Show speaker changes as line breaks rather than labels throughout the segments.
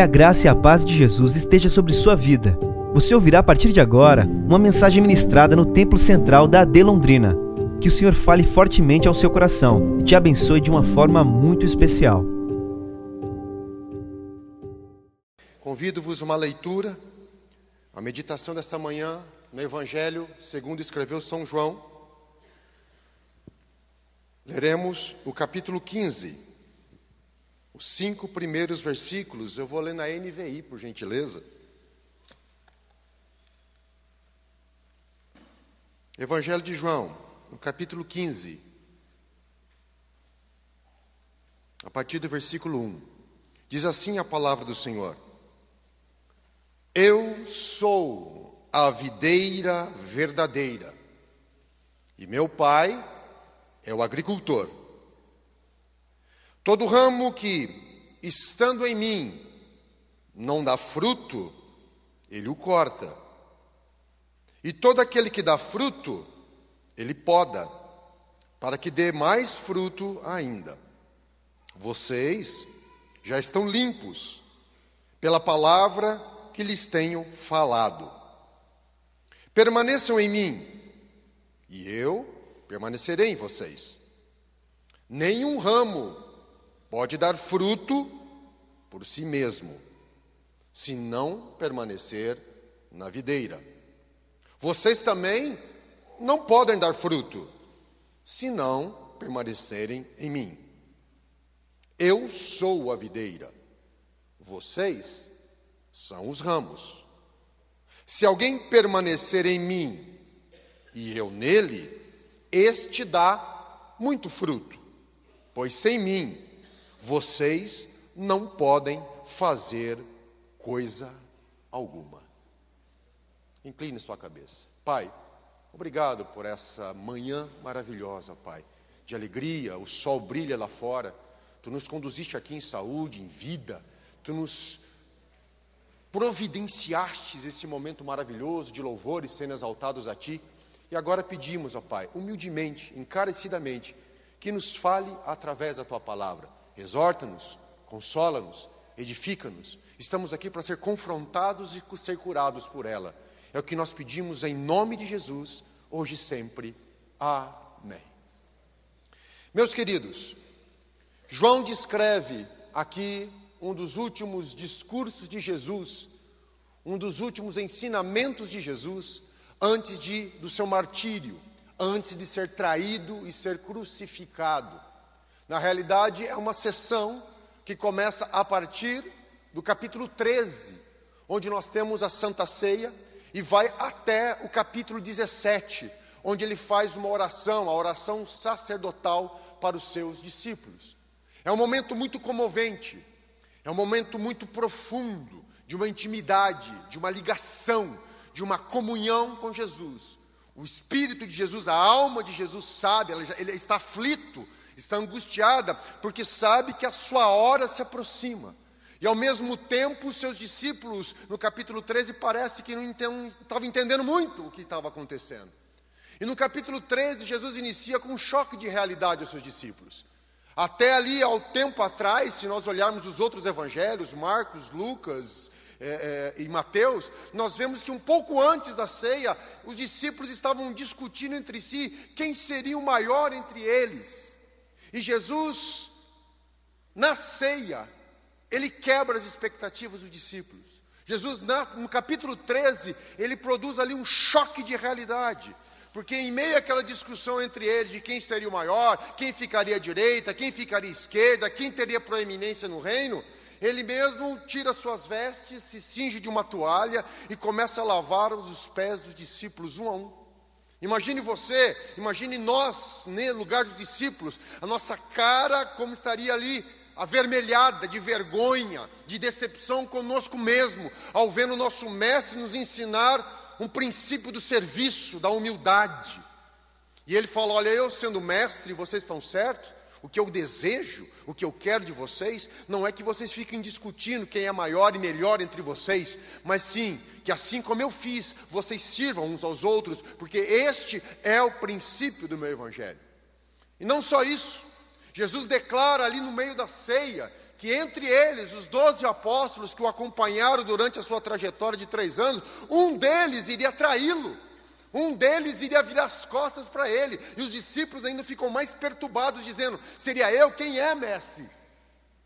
Que a graça e a paz de Jesus esteja sobre sua vida. Você ouvirá a partir de agora uma mensagem ministrada no Templo Central da AD Londrina. Que o Senhor fale fortemente ao seu coração e te abençoe de uma forma muito especial.
Convido-vos uma leitura, a meditação dessa manhã no Evangelho segundo escreveu São João. Leremos o capítulo 15 os cinco primeiros versículos, eu vou ler na NVI, por gentileza. Evangelho de João, no capítulo 15, a partir do versículo 1. Diz assim a palavra do Senhor: Eu sou a videira verdadeira, e meu pai é o agricultor. Todo ramo que, estando em mim, não dá fruto, ele o corta. E todo aquele que dá fruto, ele poda, para que dê mais fruto ainda. Vocês já estão limpos pela palavra que lhes tenho falado. Permaneçam em mim, e eu permanecerei em vocês. Nenhum ramo pode dar fruto por si mesmo, se não permanecer na videira. Vocês também não podem dar fruto, se não permanecerem em mim. Eu sou a videira, vocês são os ramos. Se alguém permanecer em mim e eu nele, este dá muito fruto, pois sem mim vocês não podem fazer coisa alguma. Incline sua cabeça. Pai, obrigado por essa manhã maravilhosa, Pai, de alegria, o sol brilha lá fora. Tu nos conduziste aqui em saúde, em vida. Tu nos providenciastes esse momento maravilhoso de louvores sendo exaltados a Ti. E agora pedimos, ó Pai, humildemente, encarecidamente, que nos fale através da Tua palavra exorta-nos, consola-nos, edifica-nos. Estamos aqui para ser confrontados e ser curados por ela. É o que nós pedimos em nome de Jesus, hoje e sempre. Amém. Meus queridos, João descreve aqui um dos últimos discursos de Jesus, um dos últimos ensinamentos de Jesus antes de do seu martírio, antes de ser traído e ser crucificado. Na realidade, é uma sessão que começa a partir do capítulo 13, onde nós temos a Santa Ceia, e vai até o capítulo 17, onde ele faz uma oração, a oração sacerdotal para os seus discípulos. É um momento muito comovente, é um momento muito profundo, de uma intimidade, de uma ligação, de uma comunhão com Jesus. O Espírito de Jesus, a alma de Jesus sabe, ele está aflito está angustiada porque sabe que a sua hora se aproxima. E ao mesmo tempo, seus discípulos, no capítulo 13, parece que não estavam entendendo muito o que estava acontecendo. E no capítulo 13, Jesus inicia com um choque de realidade aos seus discípulos. Até ali, ao tempo atrás, se nós olharmos os outros evangelhos, Marcos, Lucas é, é, e Mateus, nós vemos que um pouco antes da ceia, os discípulos estavam discutindo entre si quem seria o maior entre eles. E Jesus, na ceia, ele quebra as expectativas dos discípulos. Jesus, no capítulo 13, ele produz ali um choque de realidade. Porque em meio àquela discussão entre eles de quem seria o maior, quem ficaria à direita, quem ficaria à esquerda, quem teria proeminência no reino, ele mesmo tira suas vestes, se cinge de uma toalha e começa a lavar os pés dos discípulos um a um. Imagine você, imagine nós, no né, lugar dos discípulos, a nossa cara como estaria ali, avermelhada de vergonha, de decepção conosco mesmo, ao ver o nosso mestre nos ensinar um princípio do serviço, da humildade. E ele falou: Olha, eu sendo mestre, vocês estão certos? O que eu desejo, o que eu quero de vocês, não é que vocês fiquem discutindo quem é maior e melhor entre vocês, mas sim que assim como eu fiz, vocês sirvam uns aos outros, porque este é o princípio do meu evangelho. E não só isso, Jesus declara ali no meio da ceia que entre eles, os doze apóstolos que o acompanharam durante a sua trajetória de três anos, um deles iria traí-lo. Um deles iria virar as costas para ele, e os discípulos ainda ficam mais perturbados, dizendo: Seria eu? Quem é, mestre?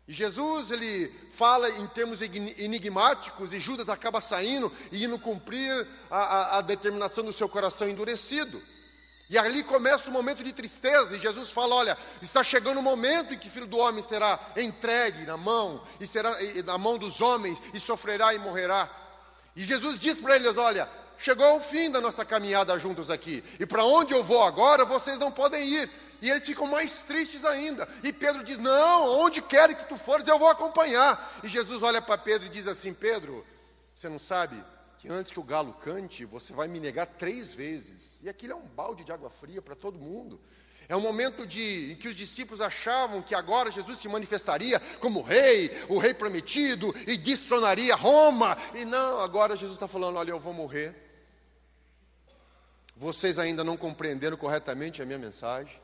E Jesus, ele fala em termos enigmáticos, e Judas acaba saindo e indo cumprir a, a, a determinação do seu coração endurecido. E ali começa o momento de tristeza, e Jesus fala: Olha, está chegando o momento em que o filho do homem será entregue na mão, e será na mão dos homens, e sofrerá e morrerá. E Jesus diz para eles: Olha, chegou o fim da nossa caminhada juntos aqui. E para onde eu vou agora, vocês não podem ir. E eles ficam mais tristes ainda. E Pedro diz: Não, onde quer que tu fores, eu vou acompanhar. E Jesus olha para Pedro e diz assim: Pedro, você não sabe que antes que o galo cante, você vai me negar três vezes. E aquilo é um balde de água fria para todo mundo. É um momento de, em que os discípulos achavam que agora Jesus se manifestaria como rei, o rei prometido, e destronaria Roma. E não, agora Jesus está falando: olha, eu vou morrer vocês ainda não compreenderam corretamente a minha mensagem.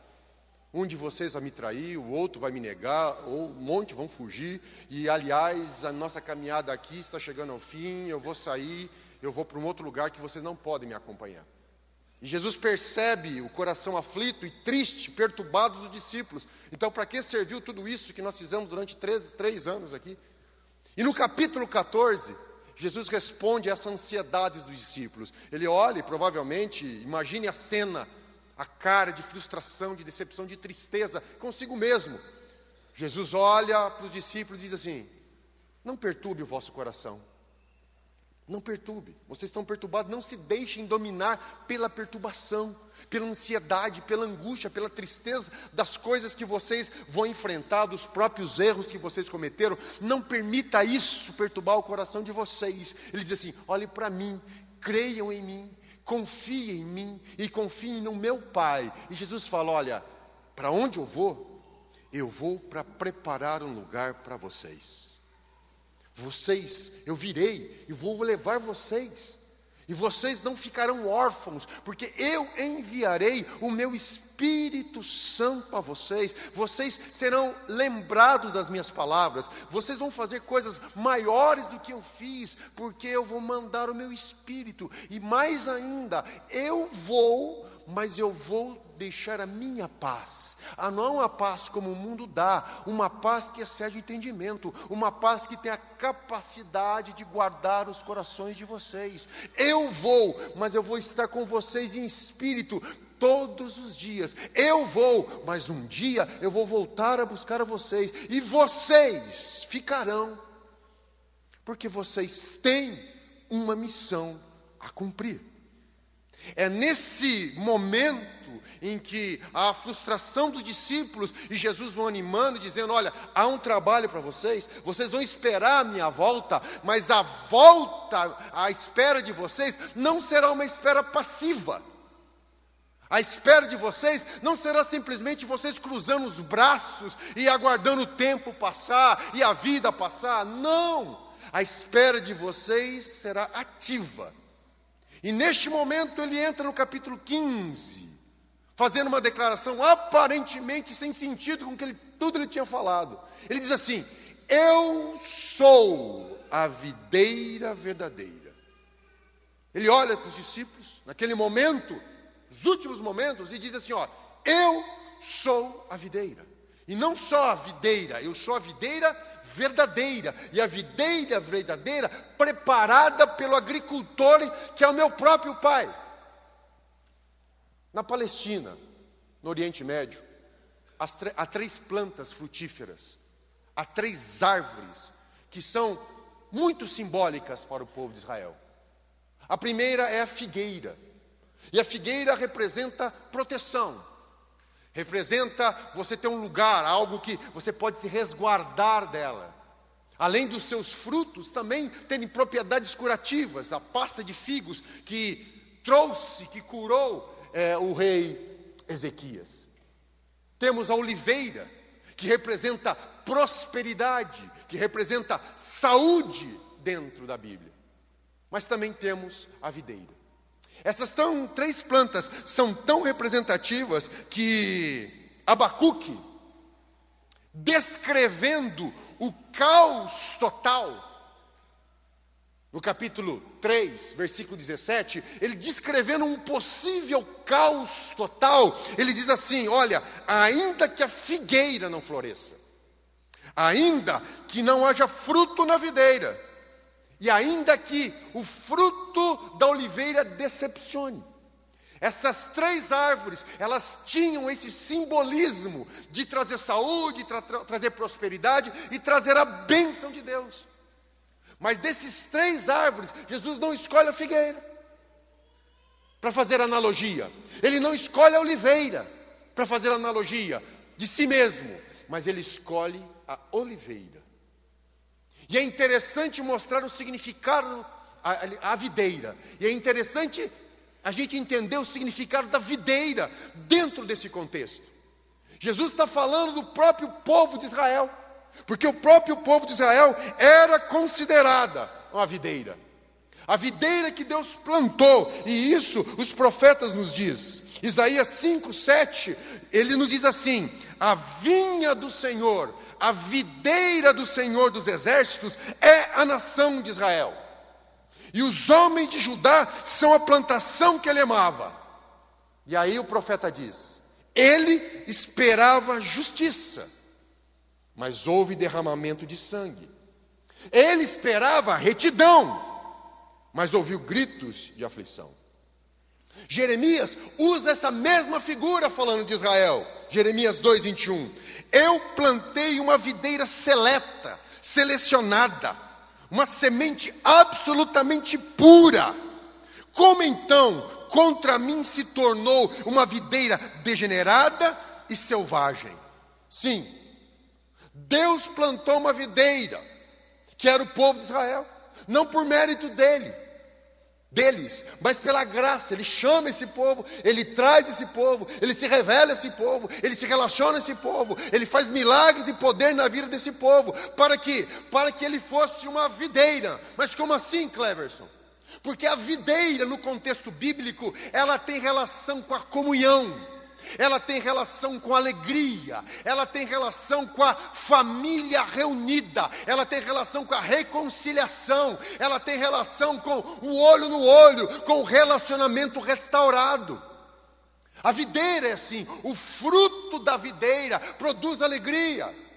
Um de vocês vai me trair, o outro vai me negar, ou um monte vão fugir. E aliás, a nossa caminhada aqui está chegando ao fim. Eu vou sair, eu vou para um outro lugar que vocês não podem me acompanhar. E Jesus percebe o coração aflito e triste, perturbado dos discípulos. Então, para que serviu tudo isso que nós fizemos durante três, três anos aqui? E no capítulo 14, Jesus responde a essa ansiedade dos discípulos. Ele olha provavelmente, imagine a cena, a cara de frustração, de decepção, de tristeza consigo mesmo. Jesus olha para os discípulos e diz assim: Não perturbe o vosso coração. Não perturbe. Vocês estão perturbados, não se deixem dominar pela perturbação, pela ansiedade, pela angústia, pela tristeza das coisas que vocês vão enfrentar, dos próprios erros que vocês cometeram. Não permita isso perturbar o coração de vocês. Ele diz assim: olhe para mim, creiam em mim, confiem em mim e confiem no meu Pai. E Jesus fala: olha, para onde eu vou? Eu vou para preparar um lugar para vocês. Vocês, eu virei e vou levar vocês. E vocês não ficarão órfãos, porque eu enviarei o meu Espírito Santo a vocês. Vocês serão lembrados das minhas palavras. Vocês vão fazer coisas maiores do que eu fiz, porque eu vou mandar o meu Espírito. E mais ainda, eu vou, mas eu vou deixar a minha paz, a não a paz como o mundo dá, uma paz que excede o entendimento, uma paz que tem a capacidade de guardar os corações de vocês. Eu vou, mas eu vou estar com vocês em espírito todos os dias. Eu vou, mas um dia eu vou voltar a buscar a vocês e vocês ficarão, porque vocês têm uma missão a cumprir. É nesse momento em que a frustração dos discípulos e Jesus vão animando, dizendo: Olha, há um trabalho para vocês, vocês vão esperar a minha volta, mas a volta, a espera de vocês, não será uma espera passiva. A espera de vocês não será simplesmente vocês cruzando os braços e aguardando o tempo passar e a vida passar. Não! A espera de vocês será ativa. E neste momento ele entra no capítulo 15, fazendo uma declaração aparentemente sem sentido com que ele, tudo ele tinha falado. Ele diz assim: Eu sou a videira verdadeira. Ele olha para os discípulos, naquele momento, os últimos momentos, e diz assim: Ó, eu sou a videira. E não só a videira, eu sou a videira verdadeira. E a videira verdadeira preparada pelo agricultor, que é o meu próprio pai. Na Palestina, no Oriente Médio, há três plantas frutíferas, há três árvores que são muito simbólicas para o povo de Israel. A primeira é a figueira, e a figueira representa proteção, representa você ter um lugar, algo que você pode se resguardar dela. Além dos seus frutos, também terem propriedades curativas, a pasta de figos que trouxe, que curou é, o rei Ezequias. Temos a oliveira, que representa prosperidade, que representa saúde dentro da Bíblia. Mas também temos a videira. Essas tão, três plantas são tão representativas que Abacuque, descrevendo o caos total. No capítulo 3, versículo 17, ele descrevendo um possível caos total, ele diz assim: Olha, ainda que a figueira não floresça, ainda que não haja fruto na videira, e ainda que o fruto da oliveira decepcione. Essas três árvores, elas tinham esse simbolismo de trazer saúde, tra trazer prosperidade e trazer a bênção de Deus. Mas desses três árvores, Jesus não escolhe a figueira para fazer analogia. Ele não escolhe a oliveira para fazer analogia de si mesmo, mas ele escolhe a oliveira. E é interessante mostrar o significado a, videira. E é interessante a gente entender o significado da videira dentro desse contexto. Jesus está falando do próprio povo de Israel, porque o próprio povo de Israel era considerada uma videira. A videira que Deus plantou, e isso os profetas nos diz. Isaías 5, 7, ele nos diz assim: a vinha do Senhor a videira do Senhor dos exércitos é a nação de Israel. E os homens de Judá são a plantação que ele amava. E aí o profeta diz: ele esperava justiça, mas houve derramamento de sangue. Ele esperava retidão, mas ouviu gritos de aflição. Jeremias usa essa mesma figura falando de Israel. Jeremias 2:21. Eu plantei uma videira seleta, selecionada, uma semente absolutamente pura. Como então contra mim se tornou uma videira degenerada e selvagem? Sim, Deus plantou uma videira, que era o povo de Israel, não por mérito dele, deles, mas pela graça, ele chama esse povo, ele traz esse povo, ele se revela esse povo, ele se relaciona esse povo, ele faz milagres e poder na vida desse povo, para que para que ele fosse uma videira. Mas como assim, Cleverson? Porque a videira no contexto bíblico, ela tem relação com a comunhão ela tem relação com alegria, ela tem relação com a família reunida, ela tem relação com a reconciliação, ela tem relação com o olho no olho, com o relacionamento restaurado. A videira é assim, o fruto da videira produz alegria.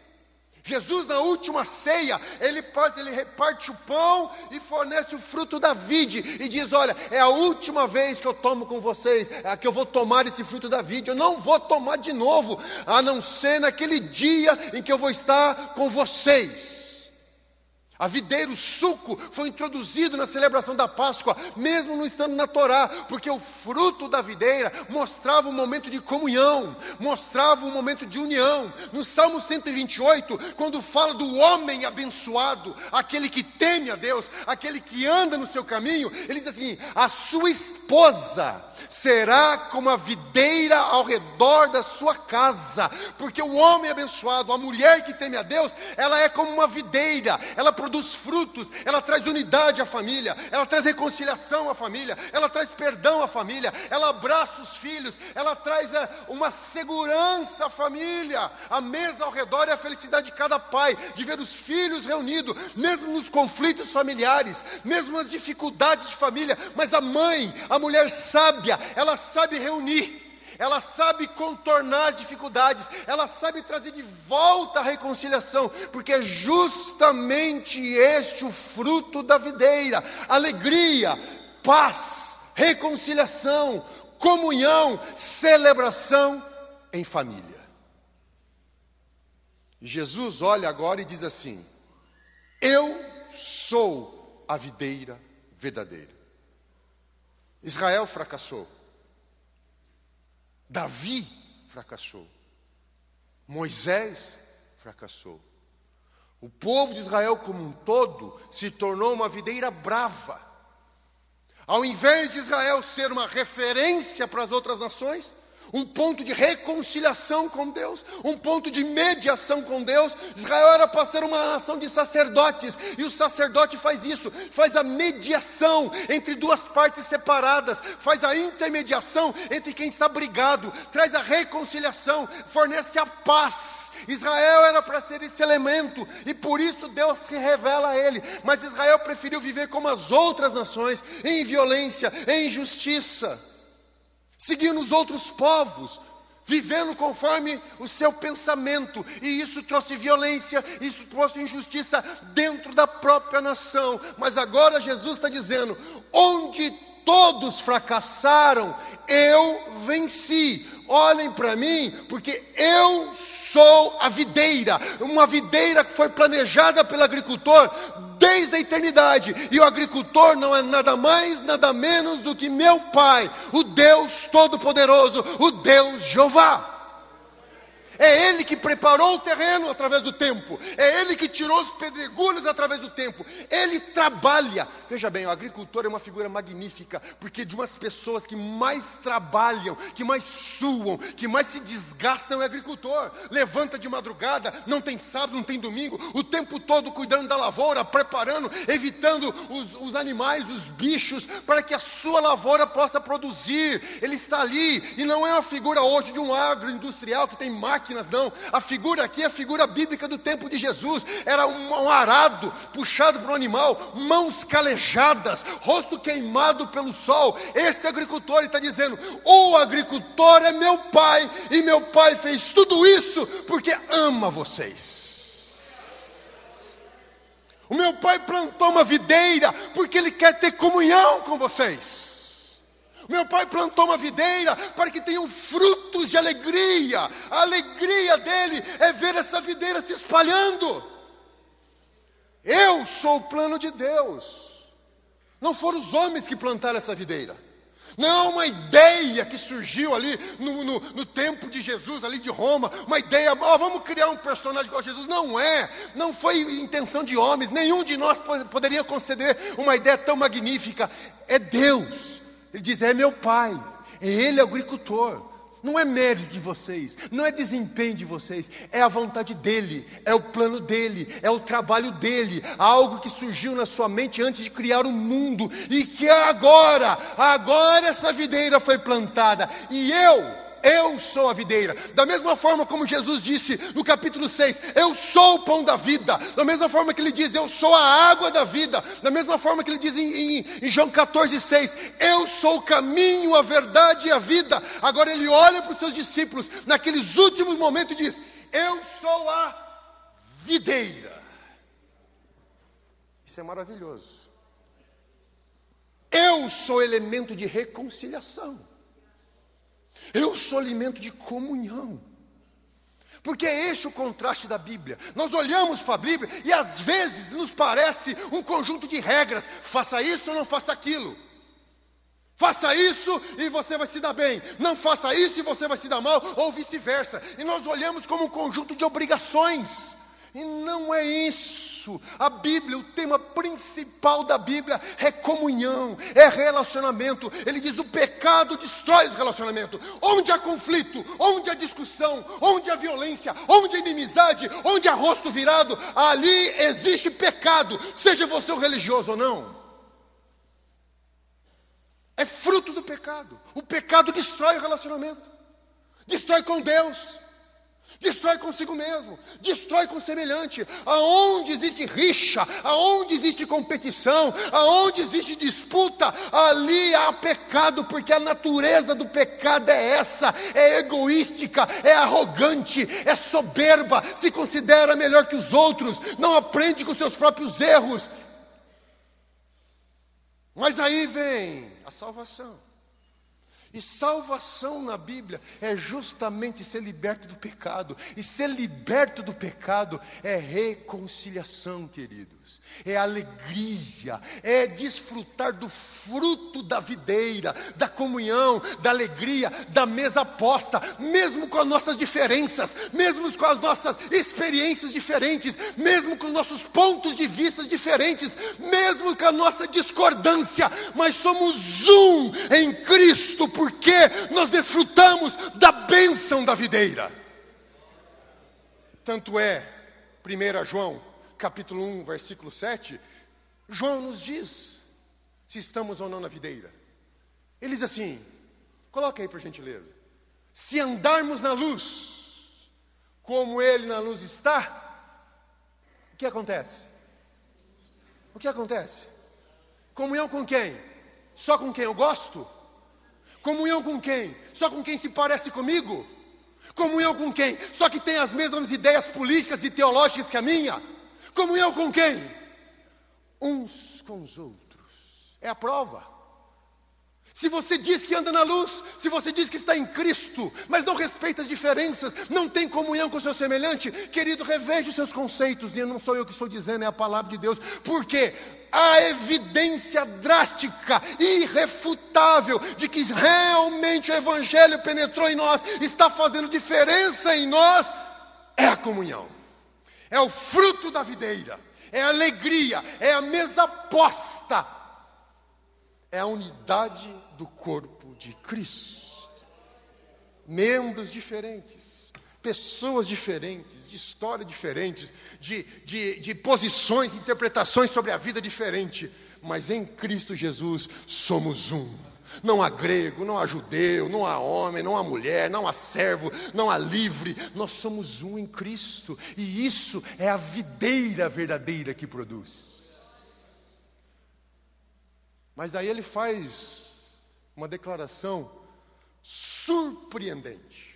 Jesus, na última ceia, ele, pode, ele reparte o pão e fornece o fruto da vide e diz: Olha, é a última vez que eu tomo com vocês, é que eu vou tomar esse fruto da vide. Eu não vou tomar de novo, a não ser naquele dia em que eu vou estar com vocês. A videira, o suco, foi introduzido na celebração da Páscoa, mesmo não estando na Torá, porque o fruto da videira mostrava um momento de comunhão, mostrava um momento de união. No Salmo 128, quando fala do homem abençoado, aquele que teme a Deus, aquele que anda no seu caminho, ele diz assim: a sua esposa será como a videira ao redor da sua casa, porque o homem abençoado, a mulher que teme a Deus, ela é como uma videira, ela produz frutos, ela traz unidade à família, ela traz reconciliação à família, ela traz perdão à família, ela abraça os filhos, ela traz é, uma segurança à família, a mesa ao redor é a felicidade de cada pai, de ver os filhos reunidos, mesmo nos conflitos familiares, mesmo nas dificuldades de família, mas a mãe, a mulher sábia, ela sabe reunir, ela sabe contornar as dificuldades, ela sabe trazer de volta a reconciliação, porque é justamente este o fruto da videira: alegria, paz, reconciliação, comunhão, celebração em família. Jesus olha agora e diz assim: Eu sou a videira verdadeira. Israel fracassou. Davi fracassou. Moisés fracassou. O povo de Israel como um todo se tornou uma videira brava. Ao invés de Israel ser uma referência para as outras nações, um ponto de reconciliação com Deus, um ponto de mediação com Deus. Israel era para ser uma nação de sacerdotes, e o sacerdote faz isso, faz a mediação entre duas partes separadas, faz a intermediação entre quem está brigado, traz a reconciliação, fornece a paz. Israel era para ser esse elemento, e por isso Deus se revela a ele, mas Israel preferiu viver como as outras nações, em violência, em injustiça seguindo os outros povos, vivendo conforme o seu pensamento, e isso trouxe violência, isso trouxe injustiça dentro da própria nação. Mas agora Jesus está dizendo: onde todos fracassaram, eu venci. Olhem para mim, porque eu sou a videira, uma videira que foi planejada pelo agricultor desde a eternidade. E o agricultor não é nada mais, nada menos do que meu Pai, o Deus Todo-Poderoso, o Deus Jeová. É Ele que preparou o terreno através do tempo. É Ele que tirou os pedregulhos através do tempo. Ele trabalha. Veja bem, o agricultor é uma figura magnífica, porque de umas pessoas que mais trabalham, que mais suam, que mais se desgastam é agricultor. Levanta de madrugada, não tem sábado, não tem domingo, o tempo todo cuidando da lavoura, preparando, evitando os, os animais, os bichos, para que a sua lavoura possa produzir. Ele está ali, e não é uma figura hoje de um agroindustrial que tem máquinas máquinas, não. A figura aqui é a figura bíblica do tempo de Jesus. Era um, um arado puxado para o animal, mãos calejadas, rosto queimado pelo sol. Esse agricultor está dizendo: o agricultor é meu pai, e meu pai fez tudo isso porque ama vocês. O meu pai plantou uma videira porque ele quer ter comunhão com vocês. Meu pai plantou uma videira para que tenham frutos de alegria. A alegria dele é ver essa videira se espalhando. Eu sou o plano de Deus. Não foram os homens que plantaram essa videira. Não é uma ideia que surgiu ali no, no, no, tempo de Jesus, ali de Roma, uma ideia, oh, vamos criar um personagem igual a Jesus. Não é, não foi intenção de homens, nenhum de nós poderia conceder uma ideia tão magnífica. É Deus. Ele diz: É meu pai, ele é agricultor. Não é mérito de vocês, não é desempenho de vocês, é a vontade dele, é o plano dele, é o trabalho dele, algo que surgiu na sua mente antes de criar o mundo e que agora, agora essa videira foi plantada e eu eu sou a videira. Da mesma forma como Jesus disse no capítulo 6, eu sou o pão da vida. Da mesma forma que ele diz, eu sou a água da vida. Da mesma forma que ele diz em, em, em João 14, 6, eu sou o caminho, a verdade e a vida. Agora ele olha para os seus discípulos naqueles últimos momentos e diz: Eu sou a videira. Isso é maravilhoso. Eu sou elemento de reconciliação. Eu sou alimento de comunhão. Porque é esse o contraste da Bíblia. Nós olhamos para a Bíblia e às vezes nos parece um conjunto de regras: faça isso ou não faça aquilo. Faça isso e você vai se dar bem. Não faça isso e você vai se dar mal, ou vice-versa. E nós olhamos como um conjunto de obrigações. E não é isso isso. A Bíblia, o tema principal da Bíblia é comunhão, é relacionamento. Ele diz: o pecado destrói os relacionamentos. Onde há conflito, onde há discussão, onde há violência, onde há inimizade, onde há rosto virado, ali existe pecado, seja você um religioso ou não. É fruto do pecado. O pecado destrói o relacionamento, destrói com Deus destrói consigo mesmo, destrói com o semelhante. Aonde existe rixa, aonde existe competição, aonde existe disputa, ali há pecado, porque a natureza do pecado é essa: é egoística, é arrogante, é soberba, se considera melhor que os outros, não aprende com seus próprios erros. Mas aí vem a salvação. E salvação na Bíblia é justamente ser liberto do pecado. E ser liberto do pecado é reconciliação, queridos. É alegria, é desfrutar do fruto da videira, da comunhão, da alegria, da mesa posta, mesmo com as nossas diferenças, mesmo com as nossas experiências diferentes, mesmo com os nossos pontos de vista diferentes, mesmo com a nossa discordância, mas somos um em Cristo por porque nós desfrutamos da bênção da videira. Tanto é, 1 João, capítulo 1, versículo 7, João nos diz se estamos ou não na videira. Ele diz assim: coloca aí por gentileza. Se andarmos na luz, como Ele na luz está, o que acontece? O que acontece? Comunhão com quem? Só com quem eu gosto? Comunhão com quem? Só com quem se parece comigo? Comunhão com quem? Só que tem as mesmas ideias políticas e teológicas que a minha? Comunhão com quem? Uns com os outros. É a prova. Se você diz que anda na luz, se você diz que está em Cristo, mas não respeita as diferenças, não tem comunhão com o seu semelhante, querido, reveja os seus conceitos, e não sou eu que estou dizendo, é a palavra de Deus, porque a evidência drástica, irrefutável, de que realmente o Evangelho penetrou em nós, está fazendo diferença em nós, é a comunhão, é o fruto da videira, é a alegria, é a mesa posta, é a unidade do corpo de Cristo. Membros diferentes, pessoas diferentes, de história diferentes, de, de, de posições, interpretações sobre a vida diferente, mas em Cristo Jesus somos um. Não há grego, não há judeu, não há homem, não há mulher, não há servo, não há livre. Nós somos um em Cristo. E isso é a videira verdadeira que produz. Mas aí ele faz uma declaração surpreendente.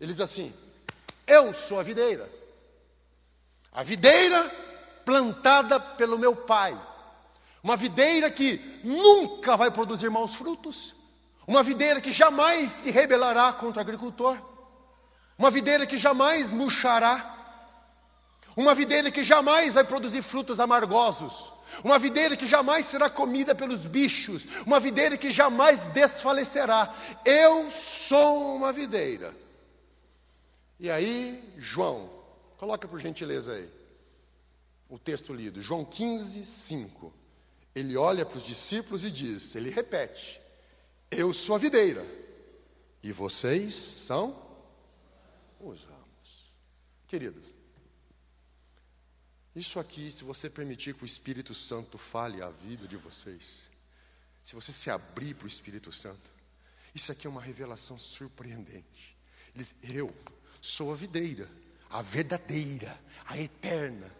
Ele diz assim: Eu sou a videira, a videira plantada pelo meu pai, uma videira que nunca vai produzir maus frutos, uma videira que jamais se rebelará contra o agricultor, uma videira que jamais murchará, uma videira que jamais vai produzir frutos amargosos, uma videira que jamais será comida pelos bichos, uma videira que jamais desfalecerá. Eu sou uma videira. E aí, João, coloca por gentileza aí o texto lido, João 15, 5. Ele olha para os discípulos e diz: ele repete, Eu sou a videira, e vocês são os ramos. Queridos, isso aqui, se você permitir que o Espírito Santo fale a vida de vocês, se você se abrir para o Espírito Santo, isso aqui é uma revelação surpreendente. Ele diz: Eu sou a videira, a verdadeira, a eterna,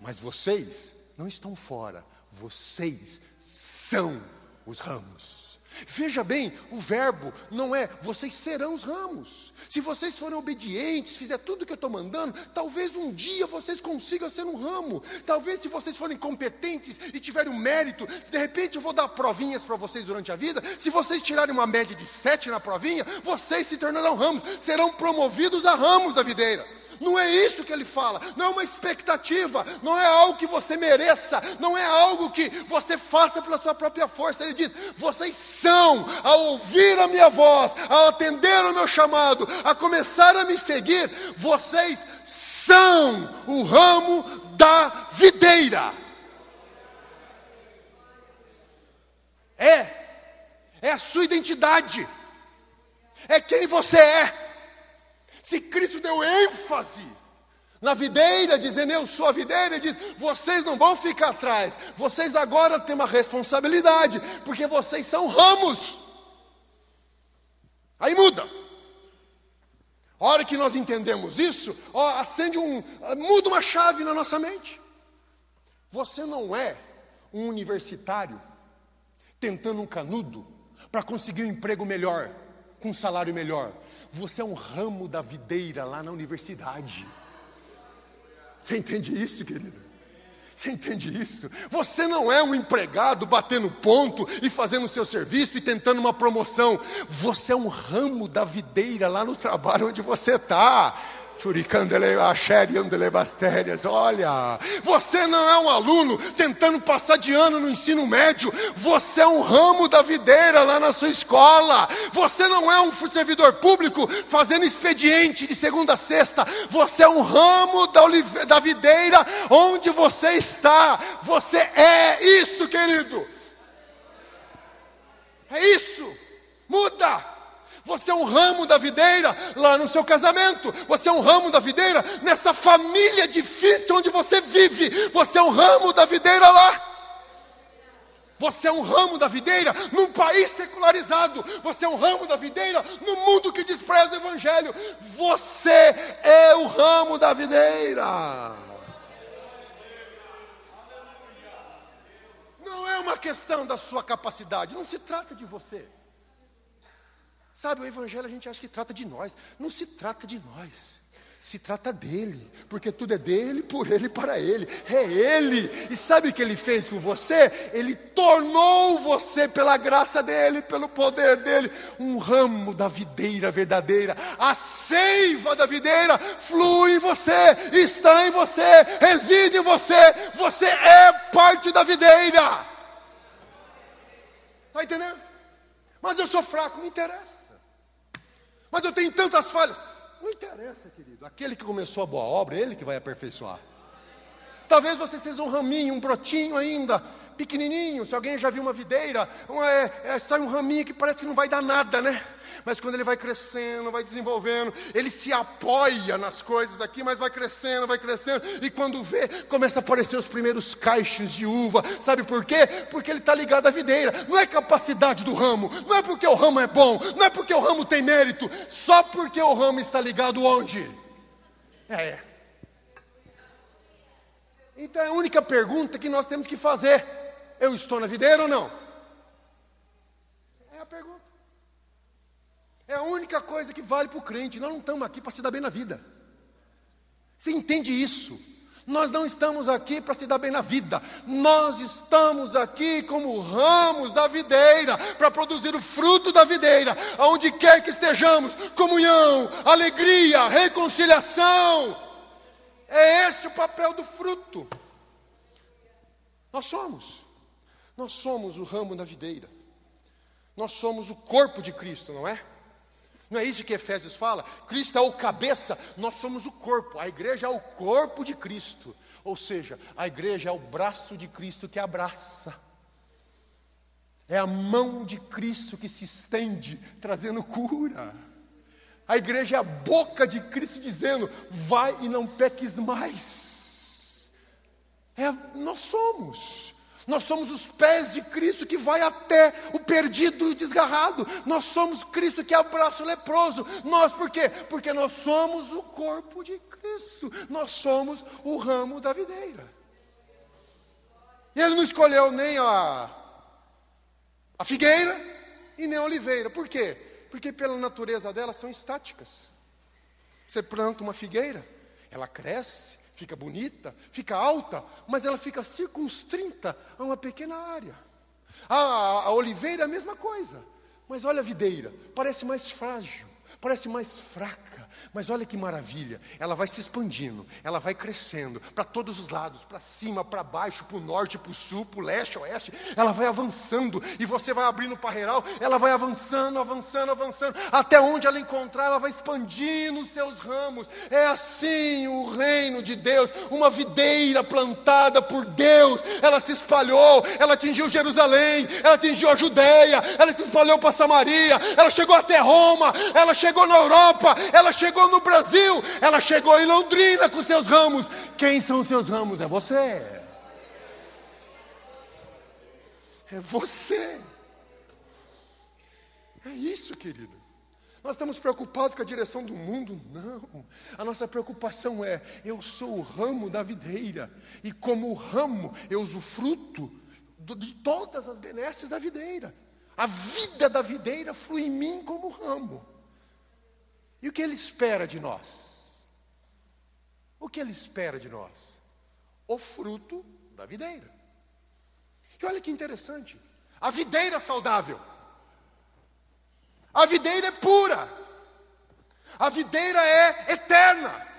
mas vocês não estão fora, vocês são os ramos. Veja bem, o verbo não é vocês serão os ramos. Se vocês forem obedientes, fizer tudo o que eu estou mandando, talvez um dia vocês consigam ser um ramo. Talvez se vocês forem competentes e tiverem um mérito, de repente eu vou dar provinhas para vocês durante a vida. Se vocês tirarem uma média de sete na provinha, vocês se tornarão ramos, serão promovidos a ramos da videira. Não é isso que ele fala, não é uma expectativa, não é algo que você mereça, não é algo que você faça pela sua própria força. Ele diz: vocês são, ao ouvir a minha voz, ao atender o meu chamado, a começar a me seguir, vocês são o ramo da videira. É, é a sua identidade, é quem você é. Se Cristo deu ênfase na videira, dizendo eu sou a videira, ele diz: vocês não vão ficar atrás, vocês agora têm uma responsabilidade, porque vocês são ramos. Aí muda. A hora que nós entendemos isso, ó, acende um, muda uma chave na nossa mente. Você não é um universitário tentando um canudo para conseguir um emprego melhor, com um salário melhor. Você é um ramo da videira lá na universidade. Você entende isso, querido? Você entende isso? Você não é um empregado batendo ponto e fazendo o seu serviço e tentando uma promoção. Você é um ramo da videira lá no trabalho onde você está. Olha, você não é um aluno tentando passar de ano no ensino médio, você é um ramo da videira lá na sua escola. Você não é um servidor público fazendo expediente de segunda a sexta, você é um ramo da, olive... da videira onde você está. Você é isso, querido. É isso. Muda! Você é um ramo da videira lá no seu casamento. Você é um ramo da videira nessa família difícil onde você vive. Você é um ramo da videira lá. Você é um ramo da videira num país secularizado. Você é um ramo da videira no mundo que despreza o Evangelho. Você é o ramo da videira. Não é uma questão da sua capacidade, não se trata de você. Sabe, o Evangelho a gente acha que trata de nós, não se trata de nós se trata dele, porque tudo é dele, por ele e para ele. É ele. E sabe o que ele fez com você? Ele tornou você, pela graça dele, pelo poder dele, um ramo da videira verdadeira. A seiva da videira flui em você, está em você, reside em você. Você é parte da videira. Está entendendo? Mas eu sou fraco, não interessa. Mas eu tenho tantas falhas. Não interessa, querido. Aquele que começou a boa obra, ele que vai aperfeiçoar. Talvez você seja um raminho, um brotinho ainda, pequenininho. Se alguém já viu uma videira, é, é, sai um raminho que parece que não vai dar nada, né? Mas quando ele vai crescendo, vai desenvolvendo, ele se apoia nas coisas aqui, mas vai crescendo, vai crescendo, e quando vê, começa a aparecer os primeiros caixos de uva. Sabe por quê? Porque ele está ligado à videira. Não é capacidade do ramo, não é porque o ramo é bom, não é porque o ramo tem mérito, só porque o ramo está ligado onde? É. Então é a única pergunta que nós temos que fazer: eu estou na videira ou não? É a pergunta. É a única coisa que vale para o crente. Nós não estamos aqui para se dar bem na vida. Você entende isso? Nós não estamos aqui para se dar bem na vida, nós estamos aqui como ramos da videira, para produzir o fruto da videira, aonde quer que estejamos comunhão, alegria, reconciliação. É esse o papel do fruto. Nós somos, nós somos o ramo da videira, nós somos o corpo de Cristo, não é? Não é isso que Efésios fala? Cristo é o cabeça, nós somos o corpo. A igreja é o corpo de Cristo. Ou seja, a igreja é o braço de Cristo que abraça. É a mão de Cristo que se estende, trazendo cura. A igreja é a boca de Cristo dizendo: vai e não peques mais. É, nós somos. Nós somos os pés de Cristo que vai até o perdido e desgarrado. Nós somos Cristo que abraça o leproso. Nós por quê? Porque nós somos o corpo de Cristo. Nós somos o ramo da videira. E ele não escolheu nem a, a figueira e nem a oliveira. Por quê? Porque pela natureza dela são estáticas. Você planta uma figueira, ela cresce, fica bonita, fica alta, mas ela fica circunstrita a uma pequena área. A, a, a oliveira é a mesma coisa, mas olha a videira, parece mais frágil, parece mais fraca. Mas olha que maravilha, ela vai se expandindo, ela vai crescendo para todos os lados, para cima, para baixo, para o norte, para o sul, para o leste, oeste, ela vai avançando e você vai abrindo o parreiral, ela vai avançando, avançando, avançando, até onde ela encontrar, ela vai expandindo os seus ramos. É assim o reino de Deus, uma videira plantada por Deus, ela se espalhou, ela atingiu Jerusalém, ela atingiu a Judéia, ela se espalhou para Samaria, ela chegou até Roma, ela chegou na Europa, ela chegou no Brasil, ela chegou em Londrina com seus ramos. Quem são os seus ramos? É você. É você. É isso, querido. Nós estamos preocupados com a direção do mundo? Não. A nossa preocupação é: eu sou o ramo da videira, e como ramo, eu uso fruto de todas as benesses da videira. A vida da videira flui em mim como ramo. E o que ele espera de nós? O que ele espera de nós? O fruto da videira. E olha que interessante, a videira saudável. A videira é pura. A videira é eterna.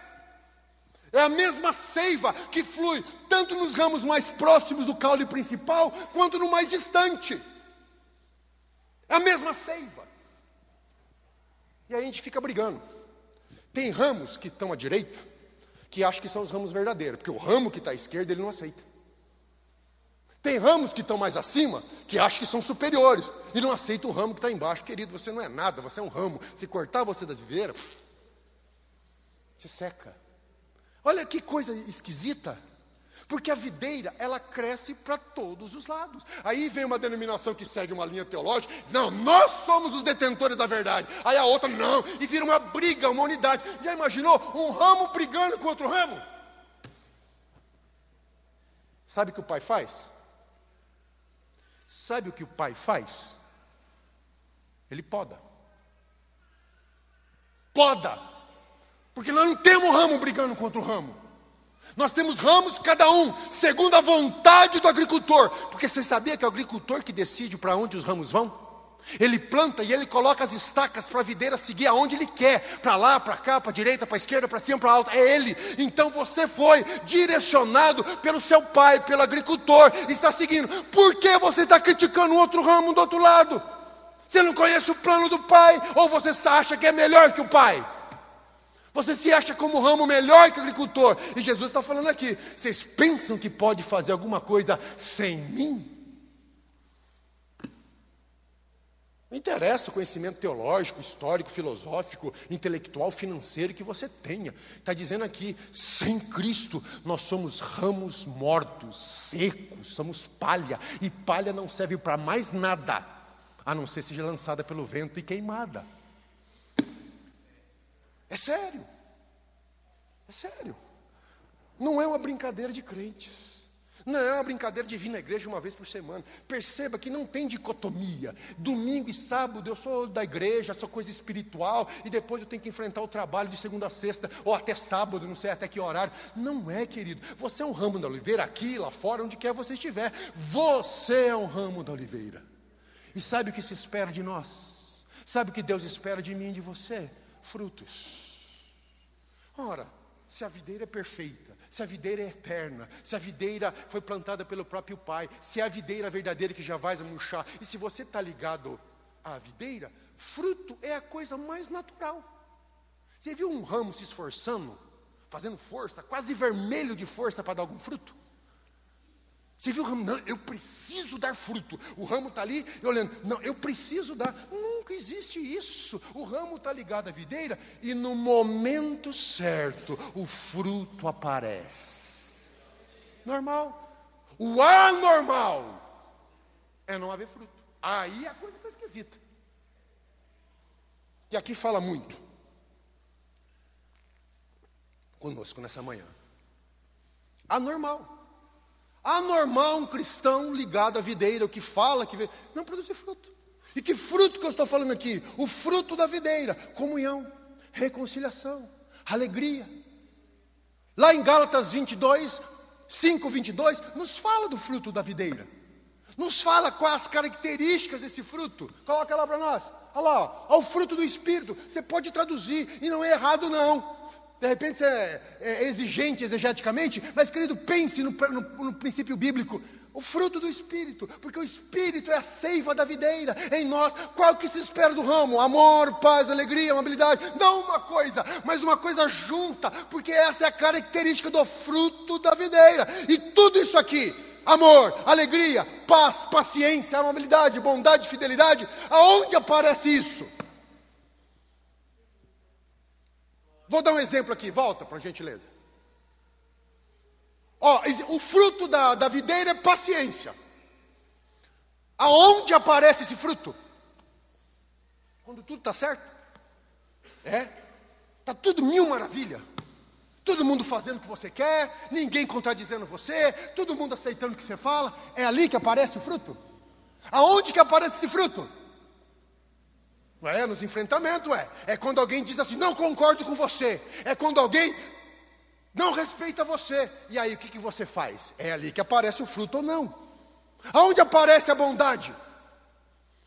É a mesma seiva que flui tanto nos ramos mais próximos do caule principal, quanto no mais distante. É a mesma seiva. E aí a gente fica brigando. Tem ramos que estão à direita, que acham que são os ramos verdadeiros, porque o ramo que está à esquerda ele não aceita. Tem ramos que estão mais acima, que acham que são superiores, e não aceitam o ramo que está embaixo. Querido, você não é nada, você é um ramo. Se cortar você da viveira, você seca. Olha que coisa esquisita. Porque a videira, ela cresce para todos os lados. Aí vem uma denominação que segue uma linha teológica, não, nós somos os detentores da verdade. Aí a outra, não, e vira uma briga, uma unidade. Já imaginou um ramo brigando com outro ramo? Sabe o que o pai faz? Sabe o que o pai faz? Ele poda. Poda. Porque nós não temos ramo brigando contra o ramo. Nós temos ramos, cada um, segundo a vontade do agricultor. Porque você sabia que é o agricultor que decide para onde os ramos vão? Ele planta e ele coloca as estacas para a videira seguir aonde ele quer, para lá, para cá, para direita, para esquerda, para cima, para alto, é ele. Então você foi direcionado pelo seu pai, pelo agricultor, está seguindo. Por que você está criticando o outro ramo do outro lado? Você não conhece o plano do pai ou você acha que é melhor que o pai? Você se acha como ramo melhor que agricultor. E Jesus está falando aqui: vocês pensam que pode fazer alguma coisa sem mim? Não interessa o conhecimento teológico, histórico, filosófico, intelectual, financeiro que você tenha. Está dizendo aqui, sem Cristo, nós somos ramos mortos, secos, somos palha. E palha não serve para mais nada, a não ser seja lançada pelo vento e queimada. É sério. É sério. Não é uma brincadeira de crentes. Não é uma brincadeira de vir na igreja uma vez por semana. Perceba que não tem dicotomia. Domingo e sábado eu sou da igreja, sou coisa espiritual, e depois eu tenho que enfrentar o trabalho de segunda a sexta, ou até sábado, não sei até que horário. Não é, querido. Você é um ramo da oliveira aqui, lá fora, onde quer você estiver. Você é um ramo da oliveira. E sabe o que se espera de nós? Sabe o que Deus espera de mim e de você? Frutos. Ora, se a videira é perfeita, se a videira é eterna, se a videira foi plantada pelo próprio Pai, se é a videira verdadeira que já vai murchar, e se você está ligado à videira, fruto é a coisa mais natural. Você viu um ramo se esforçando, fazendo força, quase vermelho de força para dar algum fruto? Você viu o ramo? Não, eu preciso dar fruto. O ramo está ali olhando. Não, eu preciso dar. Nunca existe isso. O ramo está ligado à videira e no momento certo o fruto aparece. Normal. O anormal é não haver fruto. Aí a coisa está esquisita. E aqui fala muito conosco nessa manhã. Anormal. Anormal um cristão ligado à videira, o que fala que não produzir fruto. E que fruto que eu estou falando aqui? O fruto da videira: comunhão, reconciliação, alegria. Lá em Gálatas 22, 5, 22, nos fala do fruto da videira. Nos fala quais as características desse fruto. Coloca lá para nós. Olha lá, ó, o fruto do Espírito. Você pode traduzir, e não é errado, não. De repente você é, é exigente exegeticamente, mas querido, pense no, no, no princípio bíblico. O fruto do Espírito, porque o Espírito é a seiva da videira em nós. Qual que se espera do ramo? Amor, paz, alegria, amabilidade. Não uma coisa, mas uma coisa junta, porque essa é a característica do fruto da videira. E tudo isso aqui, amor, alegria, paz, paciência, amabilidade, bondade, fidelidade, aonde aparece isso? Vou dar um exemplo aqui, volta para a gentileza. Ó, o fruto da, da videira é paciência. Aonde aparece esse fruto? Quando tudo está certo? É? Está tudo mil maravilha. Todo mundo fazendo o que você quer, ninguém contradizendo você, todo mundo aceitando o que você fala. É ali que aparece o fruto? Aonde que aparece esse fruto? É, nos enfrentamentos, é. É quando alguém diz assim, não concordo com você. É quando alguém não respeita você. E aí o que, que você faz? É ali que aparece o fruto ou não. Aonde aparece a bondade?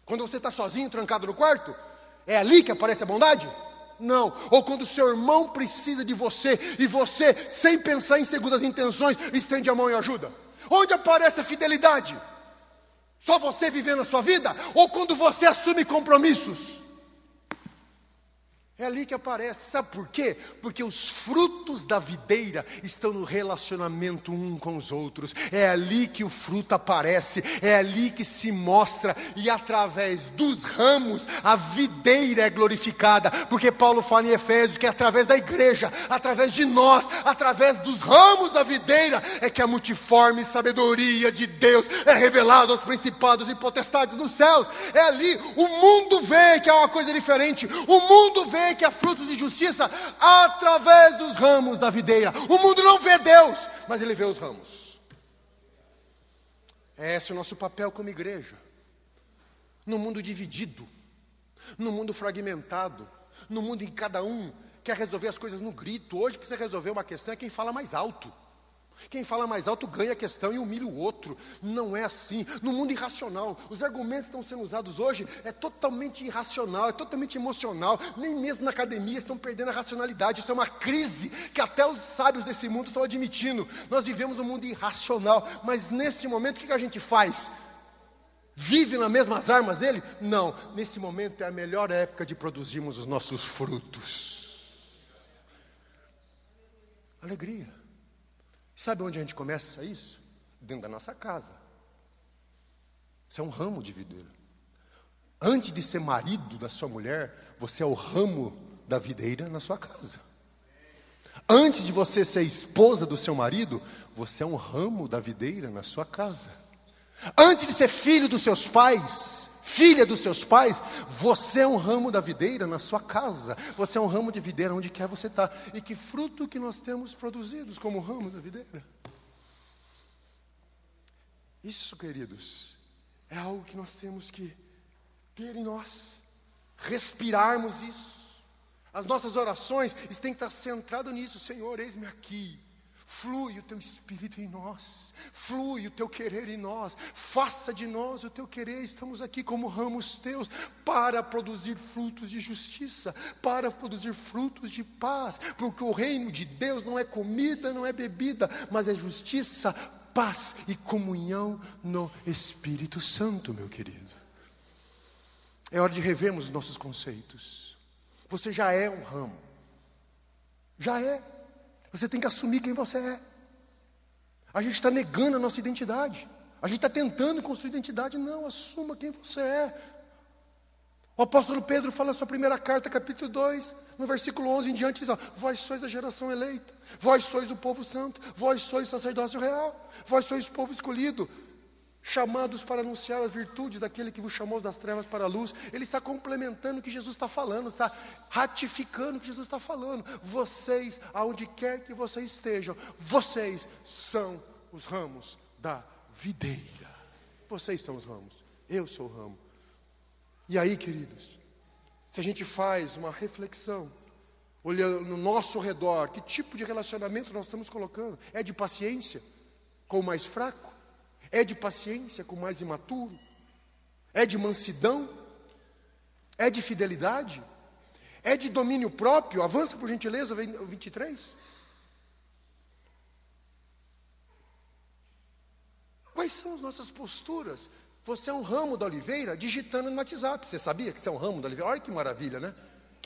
Quando você está sozinho, trancado no quarto? É ali que aparece a bondade? Não. Ou quando o seu irmão precisa de você e você, sem pensar em segundas intenções, estende a mão e ajuda? Onde aparece a fidelidade? Só você vivendo a sua vida? Ou quando você assume compromissos? É ali que aparece. Sabe por quê? Porque os frutos da videira estão no relacionamento um com os outros. É ali que o fruto aparece, é ali que se mostra e através dos ramos a videira é glorificada. Porque Paulo fala em Efésios que é através da igreja, através de nós, através dos ramos da videira é que a multiforme sabedoria de Deus é revelada aos principados e potestades dos céus. É ali o mundo vê que é uma coisa diferente. O mundo vê que há frutos de justiça através dos ramos da videira. O mundo não vê Deus, mas ele vê os ramos. Esse é o nosso papel como igreja. No mundo dividido, no mundo fragmentado, no mundo em cada um quer resolver as coisas no grito. Hoje precisa resolver uma questão é quem fala mais alto. Quem fala mais alto ganha a questão e humilha o outro. Não é assim. No mundo irracional, os argumentos estão sendo usados hoje é totalmente irracional, é totalmente emocional. Nem mesmo na academia estão perdendo a racionalidade. Isso é uma crise que até os sábios desse mundo estão admitindo. Nós vivemos um mundo irracional, mas nesse momento o que a gente faz? Vive nas mesmas armas dele? Não. Nesse momento é a melhor época de produzirmos os nossos frutos. Alegria. Sabe onde a gente começa isso? Dentro da nossa casa. Isso é um ramo de videira. Antes de ser marido da sua mulher, você é o ramo da videira na sua casa. Antes de você ser esposa do seu marido, você é um ramo da videira na sua casa. Antes de ser filho dos seus pais, filha dos seus pais, você é um ramo da videira na sua casa. Você é um ramo de videira onde quer você estar. Tá. E que fruto que nós temos produzidos como ramo da videira? Isso, queridos, é algo que nós temos que ter em nós, respirarmos isso. As nossas orações têm que estar centradas nisso. Senhor, eis-me aqui. Flui o teu espírito em nós, flui o teu querer em nós, faça de nós o teu querer. Estamos aqui como ramos teus para produzir frutos de justiça, para produzir frutos de paz, porque o reino de Deus não é comida, não é bebida, mas é justiça, paz e comunhão no Espírito Santo, meu querido. É hora de revermos os nossos conceitos. Você já é um ramo, já é. Você tem que assumir quem você é. A gente está negando a nossa identidade. A gente está tentando construir identidade. Não, assuma quem você é. O apóstolo Pedro fala na sua primeira carta, capítulo 2, no versículo 11 em diante, diz: ó, Vós sois a geração eleita, vós sois o povo santo, vós sois sacerdócio real, vós sois o povo escolhido, chamados para anunciar as virtudes daquele que vos chamou das trevas para a luz. Ele está complementando o que Jesus está falando, está ratificando o que Jesus está falando. Vocês, aonde quer que vocês estejam, vocês são os ramos da videira. Vocês são os ramos, eu sou o ramo. E aí, queridos, se a gente faz uma reflexão, olhando no nosso redor, que tipo de relacionamento nós estamos colocando? É de paciência com o mais fraco? É de paciência com o mais imaturo? É de mansidão? É de fidelidade? É de domínio próprio? Avança por gentileza, 23. Quais são as nossas posturas? Você é um ramo da oliveira digitando no WhatsApp. Você sabia que você é um ramo da oliveira? Olha que maravilha, né?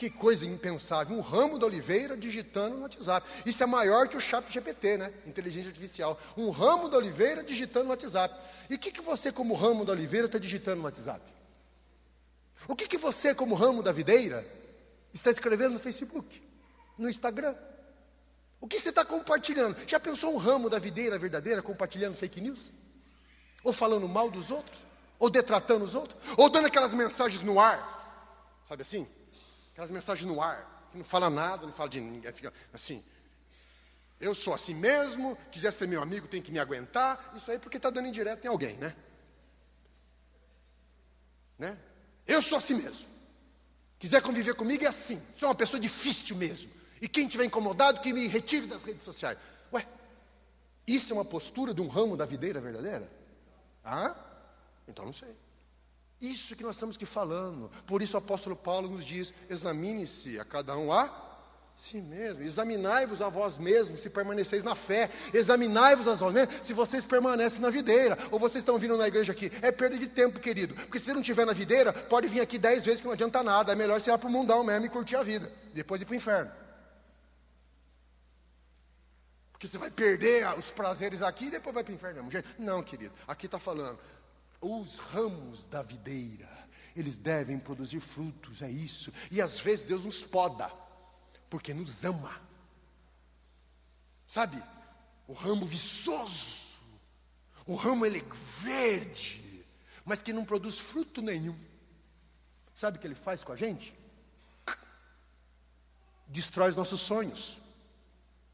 Que coisa impensável, um ramo da oliveira digitando no WhatsApp. Isso é maior que o chat GPT, né? Inteligência artificial. Um ramo da oliveira digitando no WhatsApp. E o que, que você, como ramo da oliveira, está digitando no WhatsApp? O que, que você, como ramo da videira, está escrevendo no Facebook, no Instagram? O que você está compartilhando? Já pensou um ramo da videira verdadeira compartilhando fake news? Ou falando mal dos outros? Ou detratando os outros? Ou dando aquelas mensagens no ar? Sabe assim? Aquelas mensagens no ar, que não fala nada, não fala de ninguém, fica assim. Eu sou assim mesmo, quiser ser meu amigo tem que me aguentar. Isso aí porque está dando indireto em alguém, né? né? Eu sou assim mesmo. Quiser conviver comigo é assim. Sou uma pessoa difícil mesmo. E quem tiver incomodado, que me retire das redes sociais. Ué, isso é uma postura de um ramo da videira verdadeira? Ah? Então não sei. Isso que nós estamos que falando. Por isso o apóstolo Paulo nos diz: examine-se a cada um a Sim mesmo. Examinai-vos a vós mesmos se permaneceis na fé. Examinai-vos a vós mesmos se vocês permanecem na videira. Ou vocês estão vindo na igreja aqui. É perda de tempo, querido. Porque se não estiver na videira, pode vir aqui dez vezes que não adianta nada. É melhor você ir para o mundão mesmo e curtir a vida. Depois ir para o inferno. Porque você vai perder os prazeres aqui e depois vai para o inferno mesmo. Não, querido. Aqui está falando. Os ramos da videira, eles devem produzir frutos. É isso. E às vezes Deus nos poda porque nos ama. Sabe, o ramo viçoso, o ramo ele é verde, mas que não produz fruto nenhum. Sabe o que ele faz com a gente? Destrói os nossos sonhos.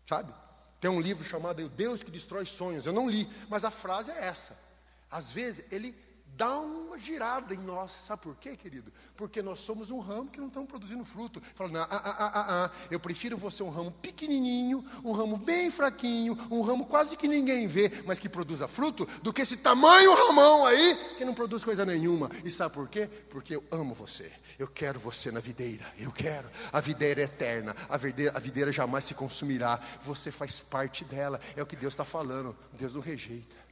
Sabe? Tem um livro chamado O Deus que Destrói Sonhos. Eu não li, mas a frase é essa. Às vezes ele dá uma girada em nós. Sabe por quê, querido? Porque nós somos um ramo que não estamos produzindo fruto. Falando, ah, ah, ah, ah, ah, eu prefiro você um ramo pequenininho, um ramo bem fraquinho, um ramo quase que ninguém vê, mas que produza fruto, do que esse tamanho ramão aí que não produz coisa nenhuma. E sabe por quê? Porque eu amo você. Eu quero você na videira. Eu quero. A videira é eterna. A videira, a videira jamais se consumirá. Você faz parte dela. É o que Deus está falando. Deus não rejeita.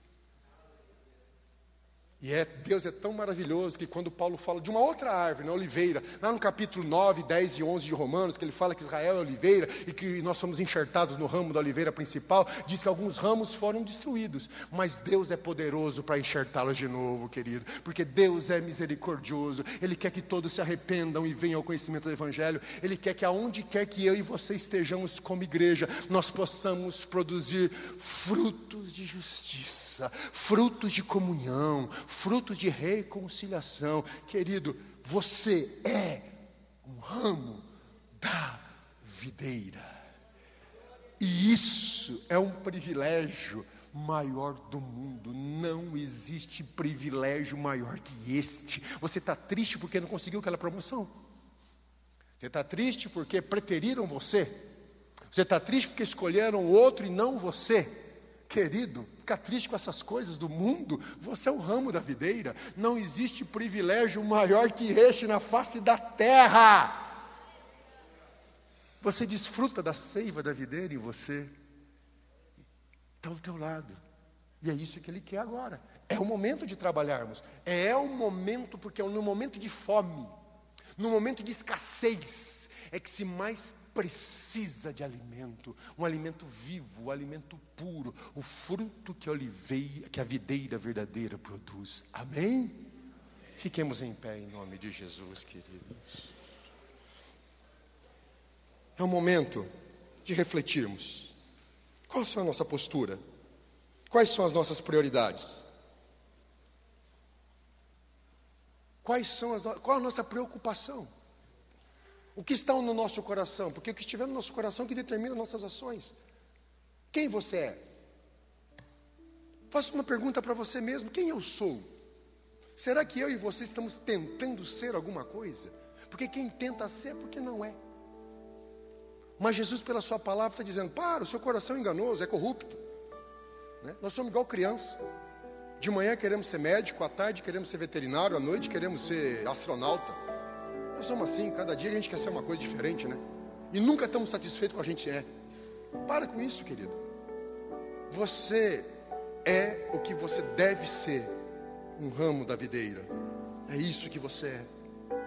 E é, Deus é tão maravilhoso que quando Paulo fala de uma outra árvore, na oliveira, lá no capítulo 9, 10 e 11 de Romanos, que ele fala que Israel é oliveira e que nós somos enxertados no ramo da oliveira principal, diz que alguns ramos foram destruídos, mas Deus é poderoso para enxertá-los de novo, querido, porque Deus é misericordioso, Ele quer que todos se arrependam e venham ao conhecimento do Evangelho, Ele quer que aonde quer que eu e você estejamos como igreja, nós possamos produzir frutos de justiça, frutos de comunhão, frutos de reconciliação. Querido, você é um ramo da videira. E isso é um privilégio maior do mundo. Não existe privilégio maior que este. Você está triste porque não conseguiu aquela promoção. Você está triste porque preteriram você. Você está triste porque escolheram outro e não você. Querido, ficar triste com essas coisas do mundo, você é o ramo da videira. Não existe privilégio maior que este na face da terra. Você desfruta da seiva da videira e você está ao teu lado. E é isso que ele quer agora. É o momento de trabalharmos. É o momento, porque é no momento de fome, no momento de escassez, é que se mais precisa de alimento, um alimento vivo, um alimento puro, o fruto que oliveira, que a videira verdadeira produz. Amém? Fiquemos em pé em nome de Jesus, queridos. É o momento de refletirmos. Qual é a nossa postura? Quais são as nossas prioridades? Quais são as qual a nossa preocupação? O que está no nosso coração? Porque o que estiver no nosso coração é que determina nossas ações. Quem você é? Faça uma pergunta para você mesmo: quem eu sou? Será que eu e você estamos tentando ser alguma coisa? Porque quem tenta ser é porque não é. Mas Jesus, pela Sua palavra, está dizendo: para, o seu coração é enganoso, é corrupto. Né? Nós somos igual criança. De manhã queremos ser médico, à tarde queremos ser veterinário, à noite queremos ser astronauta. Nós somos assim, cada dia a gente quer ser uma coisa diferente, né? E nunca estamos satisfeitos com a gente é. Para com isso, querido. Você é o que você deve ser, um ramo da videira. É isso que você é.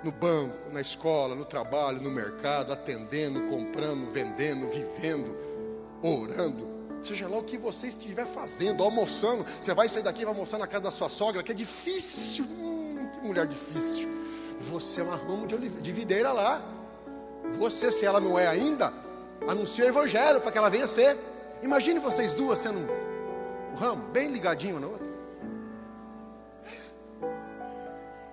No banco, na escola, no trabalho, no mercado, atendendo, comprando, vendendo, vivendo, orando. Seja lá o que você estiver fazendo, almoçando. Você vai sair daqui e vai almoçar na casa da sua sogra, que é difícil. Hum, que mulher difícil. Você é uma ramo de, de videira lá. Você, se ela não é ainda, anuncia o evangelho para que ela venha ser. Imagine vocês duas sendo um, um ramo, bem ligadinho na outra.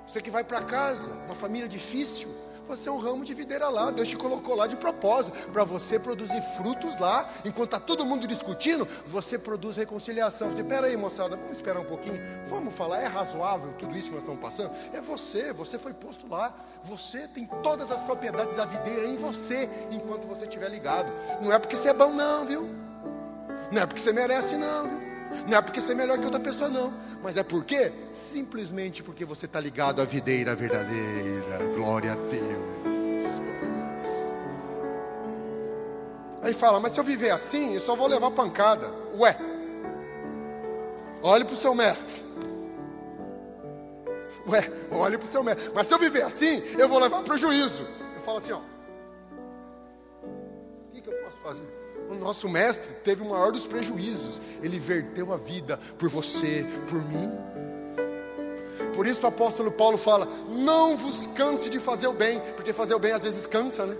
Você que vai para casa, uma família difícil, você é um ramo de videira lá. Deus te colocou lá de propósito, para você produzir frutos lá. Enquanto está todo mundo discutindo, você produz reconciliação. Você diz, peraí, moçada, vamos esperar um pouquinho. Vamos falar, é razoável tudo isso que nós estamos passando? É você, você foi posto lá. Você tem todas as propriedades da videira em você, enquanto você estiver ligado. Não é porque você é bom, não, viu? Não é porque você merece, não, viu? Não é porque você é melhor que outra pessoa, não. Mas é porque? Simplesmente porque você está ligado à videira verdadeira. Glória a Deus. Aí fala, mas se eu viver assim, eu só vou levar pancada. Ué, olhe para o seu mestre. Ué, olhe para o seu mestre. Mas se eu viver assim, eu vou levar prejuízo. Eu falo assim, ó. O que, que eu posso fazer? O nosso mestre teve o maior dos prejuízos. Ele verteu a vida por você, por mim. Por isso o apóstolo Paulo fala: não vos canse de fazer o bem, porque fazer o bem às vezes cansa, né?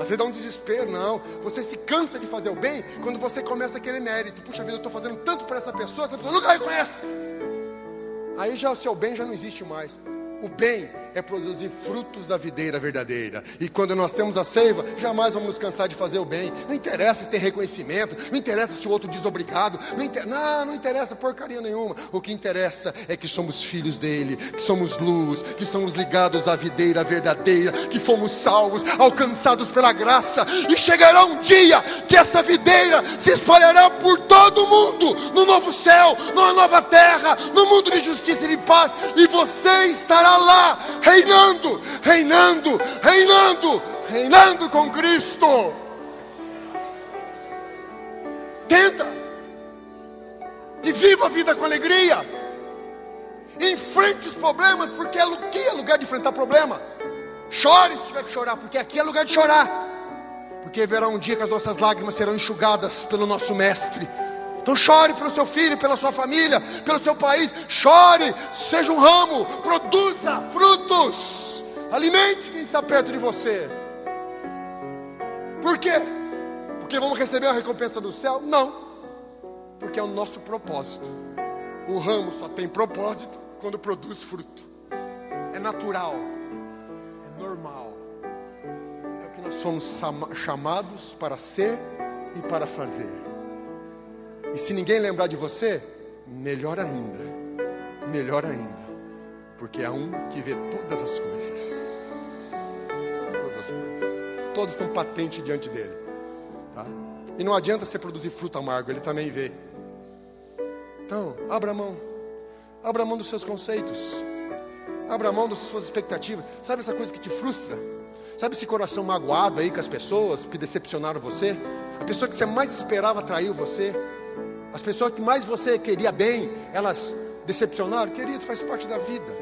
Às vezes dá um desespero, não. Você se cansa de fazer o bem quando você começa a querer mérito. Puxa vida, eu estou fazendo tanto para essa pessoa, essa pessoa nunca reconhece. Aí já o seu bem já não existe mais. O bem é produzir frutos da videira verdadeira. E quando nós temos a seiva, jamais vamos nos cansar de fazer o bem. Não interessa se tem reconhecimento, não interessa se o outro diz obrigado, não, inter... não, não interessa porcaria nenhuma. O que interessa é que somos filhos dele, que somos luz, que estamos ligados à videira verdadeira, que fomos salvos, alcançados pela graça. E chegará um dia que essa videira se espalhará por todo o mundo, no novo céu, numa nova terra, no mundo de justiça e de paz, e você estará está lá, reinando, reinando, reinando, reinando com Cristo. Tenta e viva a vida com alegria. Enfrente os problemas, porque aqui é lugar de enfrentar problema. Chore se tiver que chorar, porque aqui é lugar de chorar. Porque haverá um dia que as nossas lágrimas serão enxugadas pelo nosso Mestre. Então chore pelo seu filho, pela sua família, pelo seu país. Chore, seja um ramo, produza frutos. Alimente quem está perto de você. Por quê? Porque vamos receber a recompensa do céu? Não. Porque é o nosso propósito. O ramo só tem propósito quando produz fruto. É natural. É normal. É o que nós somos chamados para ser e para fazer. E se ninguém lembrar de você, melhor ainda. Melhor ainda. Porque há um que vê todas as coisas. Todas as coisas. Todos estão patentes diante dele. Tá? E não adianta você produzir fruto amargo, ele também vê. Então, abra mão. Abra mão dos seus conceitos. Abra mão das suas expectativas. Sabe essa coisa que te frustra? Sabe esse coração magoado aí com as pessoas que decepcionaram você? A pessoa que você mais esperava traiu você. As pessoas que mais você queria bem, elas decepcionaram. Querido, faz parte da vida.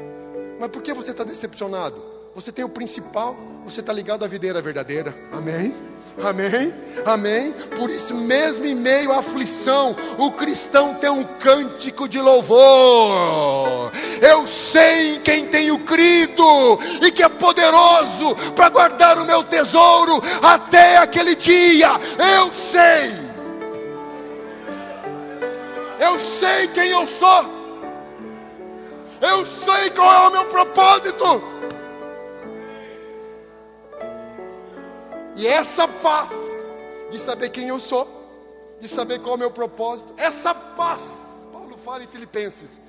Mas por que você está decepcionado? Você tem o principal, você está ligado à videira verdadeira. Amém? Amém? Amém? Por isso, mesmo em meio à aflição, o cristão tem um cântico de louvor. Eu sei em quem tenho crido e que é poderoso para guardar o meu tesouro até aquele dia. Eu sei. Eu sei quem eu sou. Eu sei qual é o meu propósito. E essa paz de saber quem eu sou, de saber qual é o meu propósito, essa paz, Paulo fala em Filipenses,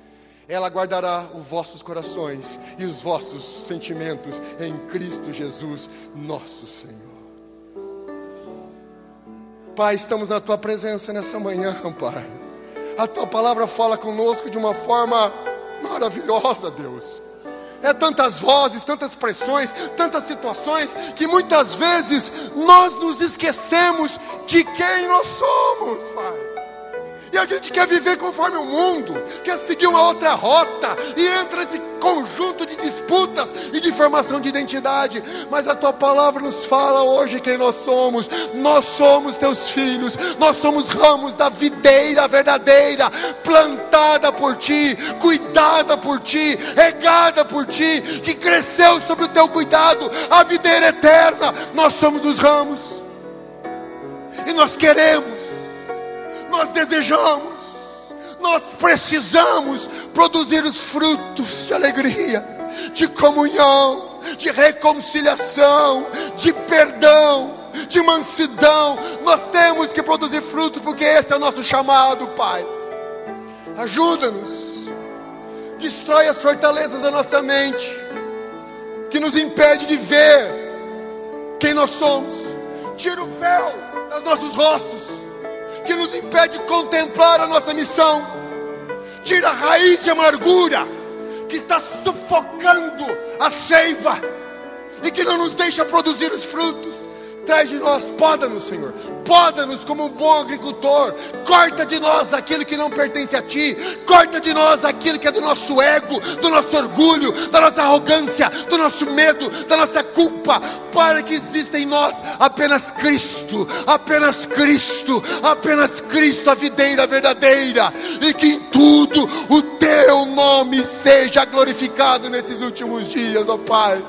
ela guardará os vossos corações e os vossos sentimentos em Cristo Jesus, nosso Senhor. Pai, estamos na tua presença nessa manhã, Pai. A tua palavra fala conosco de uma forma maravilhosa, Deus. É tantas vozes, tantas pressões, tantas situações, que muitas vezes nós nos esquecemos de quem nós somos, Pai. E a gente quer viver conforme o mundo, quer seguir uma outra rota e entra nesse conjunto de disputas e de formação de identidade. Mas a tua palavra nos fala hoje quem nós somos. Nós somos teus filhos, nós somos ramos da videira verdadeira, plantada por ti, cuidada por ti, regada por ti, que cresceu sob o teu cuidado, a videira eterna. Nós somos os ramos. E nós queremos nós desejamos, nós precisamos produzir os frutos de alegria, de comunhão, de reconciliação, de perdão, de mansidão. Nós temos que produzir frutos, porque esse é o nosso chamado, Pai. Ajuda-nos, destrói as fortalezas da nossa mente, que nos impede de ver quem nós somos. Tira o véu dos nossos rostos que nos impede de contemplar a nossa missão. Tira a raiz de amargura que está sufocando a seiva e que não nos deixa produzir os frutos. Traz de nós, poda-nos, Senhor. Poda-nos como um bom agricultor. Corta de nós aquilo que não pertence a Ti. Corta de nós aquilo que é do nosso ego, do nosso orgulho, da nossa arrogância, do nosso medo, da nossa culpa. Para que exista em nós apenas Cristo, apenas Cristo, apenas Cristo, a videira verdadeira. E que em tudo o Teu nome seja glorificado nesses últimos dias, ó Pai.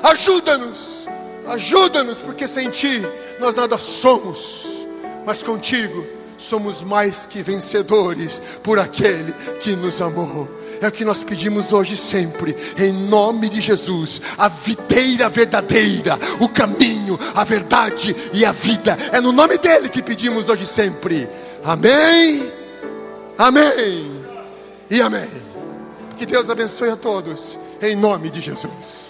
Ajuda-nos, ajuda-nos, porque sem Ti nós nada somos, mas contigo somos mais que vencedores por aquele que nos amou. É o que nós pedimos hoje sempre, em nome de Jesus, a videira verdadeira, o caminho, a verdade e a vida. É no nome dele que pedimos hoje sempre. Amém. Amém. E amém. Que Deus abençoe a todos, em nome de Jesus.